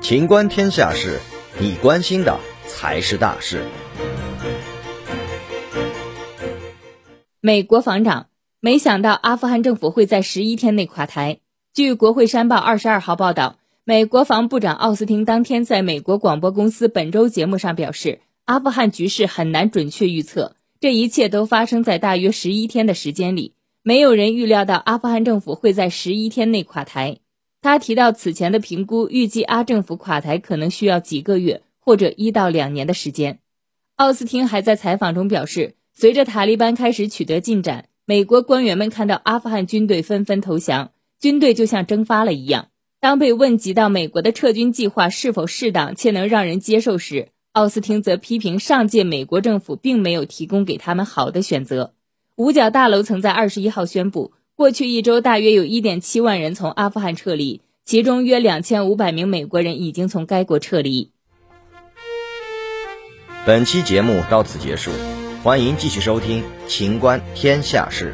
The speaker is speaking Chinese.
情观天下事，你关心的才是大事。美国防长没想到阿富汗政府会在十一天内垮台。据国会山报二十二号报道，美国防部长奥斯汀当天在美国广播公司本周节目上表示，阿富汗局势很难准确预测，这一切都发生在大约十一天的时间里。没有人预料到阿富汗政府会在十一天内垮台。他提到此前的评估，预计阿政府垮台可能需要几个月或者一到两年的时间。奥斯汀还在采访中表示，随着塔利班开始取得进展，美国官员们看到阿富汗军队纷纷投降，军队就像蒸发了一样。当被问及到美国的撤军计划是否适当且能让人接受时，奥斯汀则批评上届美国政府并没有提供给他们好的选择。五角大楼曾在二十一号宣布，过去一周大约有一点七万人从阿富汗撤离，其中约两千五百名美国人已经从该国撤离。本期节目到此结束，欢迎继续收听《秦观天下事》。